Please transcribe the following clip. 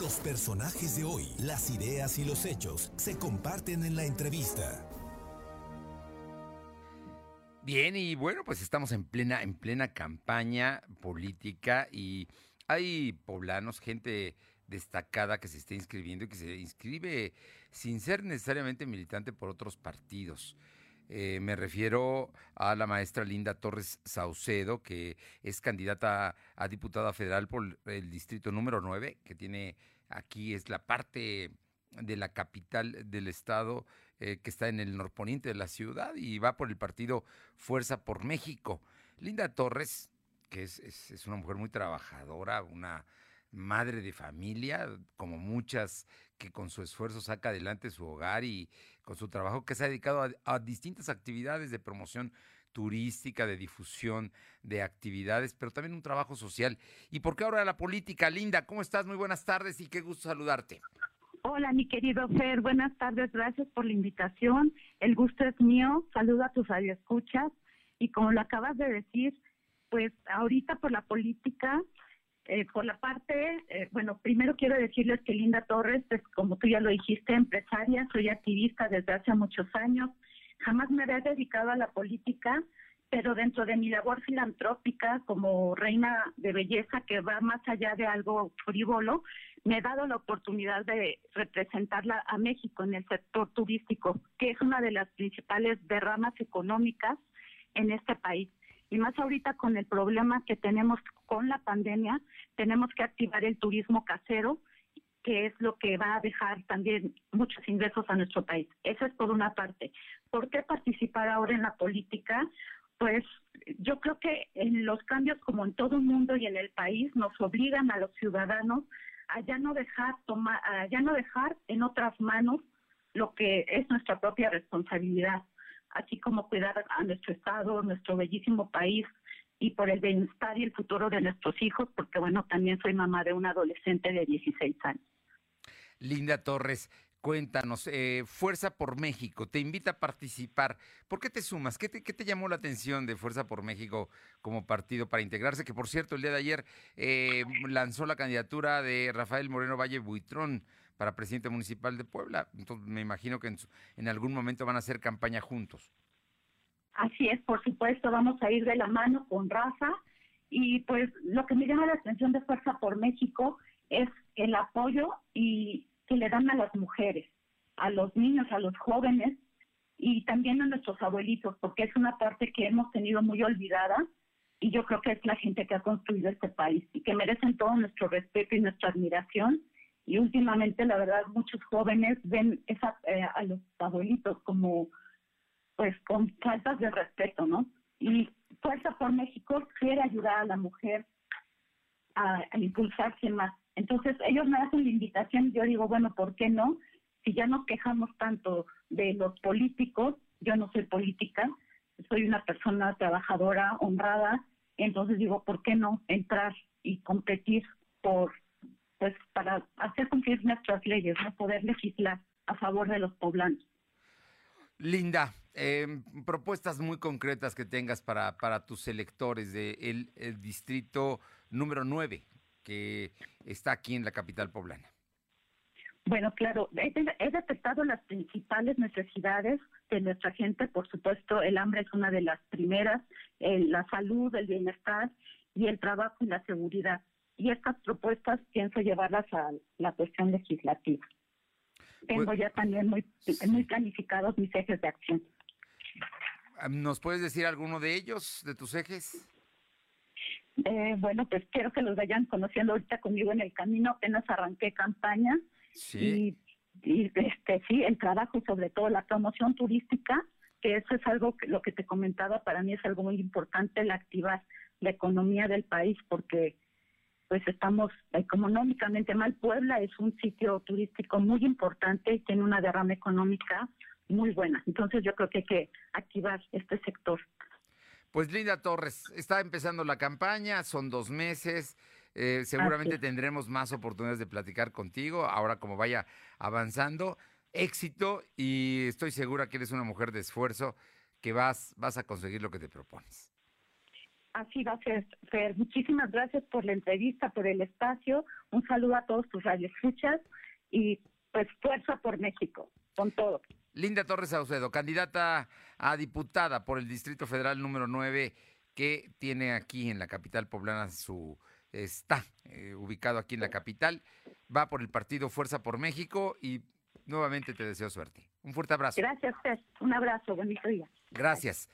Los personajes de hoy, las ideas y los hechos se comparten en la entrevista. Bien, y bueno, pues estamos en plena, en plena campaña política y hay poblanos, gente destacada que se está inscribiendo y que se inscribe sin ser necesariamente militante por otros partidos. Eh, me refiero a la maestra Linda Torres Saucedo, que es candidata a diputada federal por el distrito número 9, que tiene aquí es la parte de la capital del estado eh, que está en el norponiente de la ciudad y va por el partido Fuerza por México. Linda Torres, que es, es una mujer muy trabajadora, una madre de familia, como muchas que con su esfuerzo saca adelante su hogar y con su trabajo que se ha dedicado a, distintas actividades de promoción turística, de difusión de actividades, pero también un trabajo social. ¿Y por qué ahora la política? Linda, ¿cómo estás? Muy buenas tardes y qué gusto saludarte. Hola, mi querido Fer, buenas tardes, gracias por la invitación. El gusto es mío, saludo a tus radioescuchas y como lo acabas de decir, pues ahorita por la política eh, por la parte, eh, bueno, primero quiero decirles que Linda Torres, pues, como tú ya lo dijiste, empresaria, soy activista desde hace muchos años, jamás me había dedicado a la política, pero dentro de mi labor filantrópica como reina de belleza que va más allá de algo frívolo, me he dado la oportunidad de representarla a México en el sector turístico, que es una de las principales derramas económicas en este país y más ahorita con el problema que tenemos con la pandemia, tenemos que activar el turismo casero, que es lo que va a dejar también muchos ingresos a nuestro país. Eso es por una parte. ¿Por qué participar ahora en la política? Pues yo creo que en los cambios como en todo el mundo y en el país nos obligan a los ciudadanos a ya no dejar tomar, a ya no dejar en otras manos lo que es nuestra propia responsabilidad así como cuidar a nuestro Estado, nuestro bellísimo país y por el bienestar y el futuro de nuestros hijos, porque bueno, también soy mamá de un adolescente de 16 años. Linda Torres, cuéntanos, eh, Fuerza por México te invita a participar. ¿Por qué te sumas? ¿Qué te, ¿Qué te, llamó la atención de Fuerza por México como partido para integrarse? Que por cierto, el día de ayer eh, lanzó la candidatura de Rafael Moreno Valle Buitrón para presidente municipal de Puebla. Entonces me imagino que en, algún momento van a hacer campaña juntos. Así es, por supuesto, vamos a ir de la mano con Rafa. Y pues lo que me llama la atención de Fuerza por México es el apoyo y que le dan a las mujeres, a los niños, a los jóvenes y también a nuestros abuelitos, porque es una parte que hemos tenido muy olvidada y yo creo que es la gente que ha construido este país y que merecen todo nuestro respeto y nuestra admiración y últimamente la verdad muchos jóvenes ven eh, a los abuelitos como pues con faltas de respeto, ¿no? Y Fuerza por México quiere ayudar a la mujer a, impulsarse más. Entonces ellos me hacen la invitación yo digo, bueno, ¿por qué no? Si ya nos quejamos tanto de los políticos, yo no soy política, soy una persona trabajadora, honrada, entonces digo, ¿por qué no entrar y competir por pues para hacer cumplir nuestras leyes, no poder legislar a favor de los poblanos. Linda, em, propuestas muy concretas que tengas para, para tus electores del de el distrito número 9, que está aquí en la capital poblana. Bueno, claro, he, detectado las principales necesidades de nuestra gente. Por supuesto, el hambre es una de las primeras, la salud, el bienestar y el trabajo y la seguridad y estas propuestas pienso llevarlas a la cuestión legislativa. Tengo pues ya también muy, muy planificados mis ejes de acción. ¿Nos puedes decir alguno de ellos, de tus ejes? Eh, bueno, pues quiero que los vayan conociendo ahorita conmigo en el camino. Apenas arranqué campaña. Sí. Y, este, sí, el trabajo, sobre todo la promoción turística, que eso es algo que lo que te comentaba, para mí es algo muy importante, el activar la economía del país, porque pues estamos económicamente mal. Puebla es un sitio turístico muy importante y tiene una derrama económica muy buena. Entonces yo creo que hay que activar este sector. Pues Linda Torres, está empezando la campaña, son dos meses, eh, seguramente tendremos más oportunidades de platicar contigo, ahora como vaya avanzando. Éxito y estoy segura que eres una mujer de esfuerzo, que vas, vas a conseguir lo que te propones. Así va a ser, Fer. Muchísimas gracias por la entrevista, por el espacio. Un saludo a todos tus radioescuchas y pues fuerza por México, con todo. Linda Torres Saucedo, candidata a diputada por el Distrito Federal número 9, que tiene aquí en la capital poblana su está eh, ubicado aquí en la capital, va por el partido Fuerza por México y nuevamente te deseo suerte. Un fuerte abrazo. Gracias, Fer. Un abrazo, bonito día. Gracias.